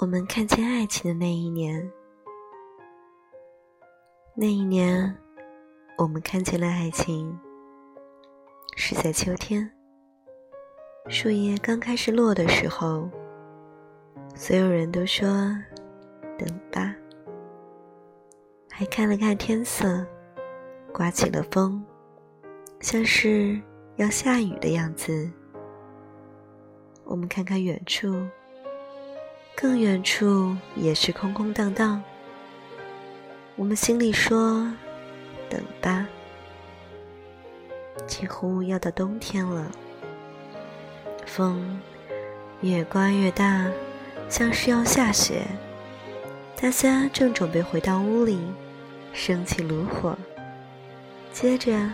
我们看见爱情的那一年，那一年，我们看见了爱情，是在秋天，树叶刚开始落的时候。所有人都说：“等吧。”还看了看天色，刮起了风，像是要下雨的样子。我们看看远处，更远处也是空空荡荡。我们心里说：“等吧。”几乎要到冬天了，风越刮越大。像是要下雪，大家正准备回到屋里，升起炉火，接着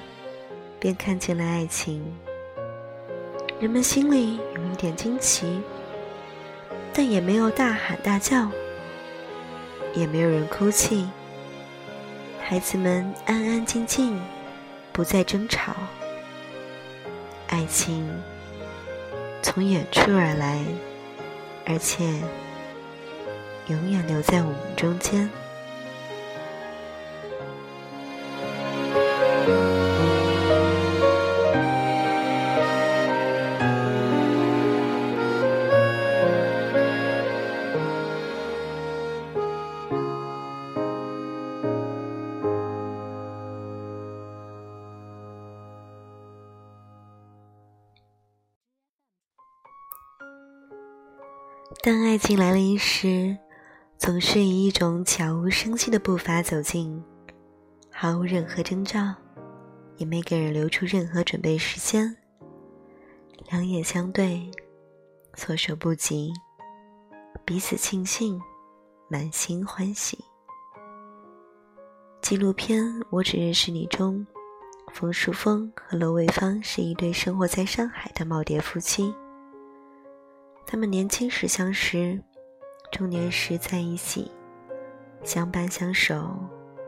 便看见了爱情。人们心里有一点惊奇，但也没有大喊大叫，也没有人哭泣。孩子们安安静静，不再争吵。爱情从远处而来。而且，永远留在我们中间。当爱情来临时，总是以一种悄无声息的步伐走近，毫无任何征兆，也没给人留出任何准备时间。两眼相对，措手不及，彼此庆幸，满心欢喜。纪录片《我只认识你》中，冯淑峰和罗卫芳是一对生活在上海的耄耋夫妻。他们年轻时相识，中年时在一起，相伴相守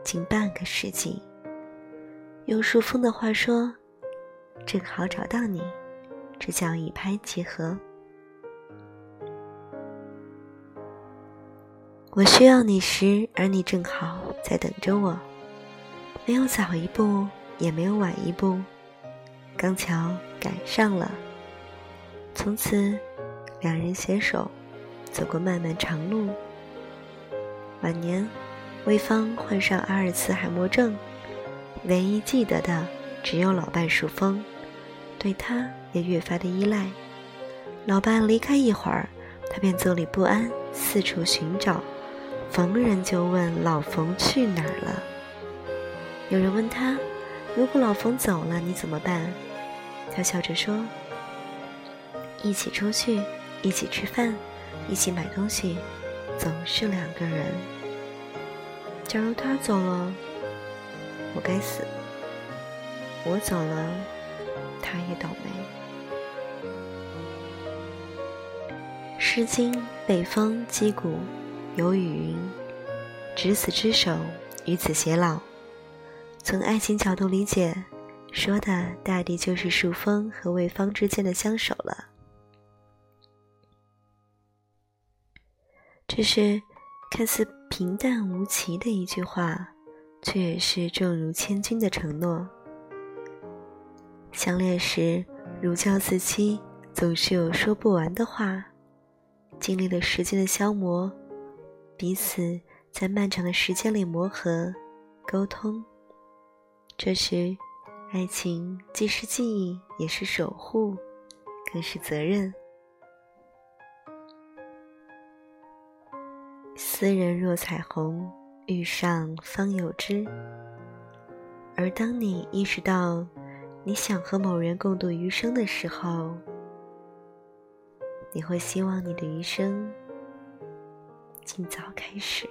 近半个世纪。用树峰的话说：“正好找到你，这叫一拍即合。”我需要你时，而你正好在等着我，没有早一步，也没有晚一步，刚巧赶上了。从此。两人携手走过漫漫长路。晚年，魏芳患上阿尔茨海默症，唯一记得的只有老伴树峰，对他也越发的依赖。老伴离开一会儿，他便坐立不安，四处寻找，逢人就问老冯去哪儿了。有人问他，如果老冯走了，你怎么办？他笑着说：“一起出去。”一起吃饭，一起买东西，总是两个人。假如他走了，我该死；我走了，他也倒霉。《诗经·北风·击鼓》有雨云：“执子之手，与子偕老。”从爱情角度理解，说的大抵就是树峰和魏芳之间的相守了。这是看似平淡无奇的一句话，却也是重如千钧的承诺。相恋时如胶似漆，总是有说不完的话。经历了时间的消磨，彼此在漫长的时间里磨合、沟通。这时，爱情既是记忆，也是守护，更是责任。斯人若彩虹，遇上方有知。而当你意识到你想和某人共度余生的时候，你会希望你的余生尽早开始。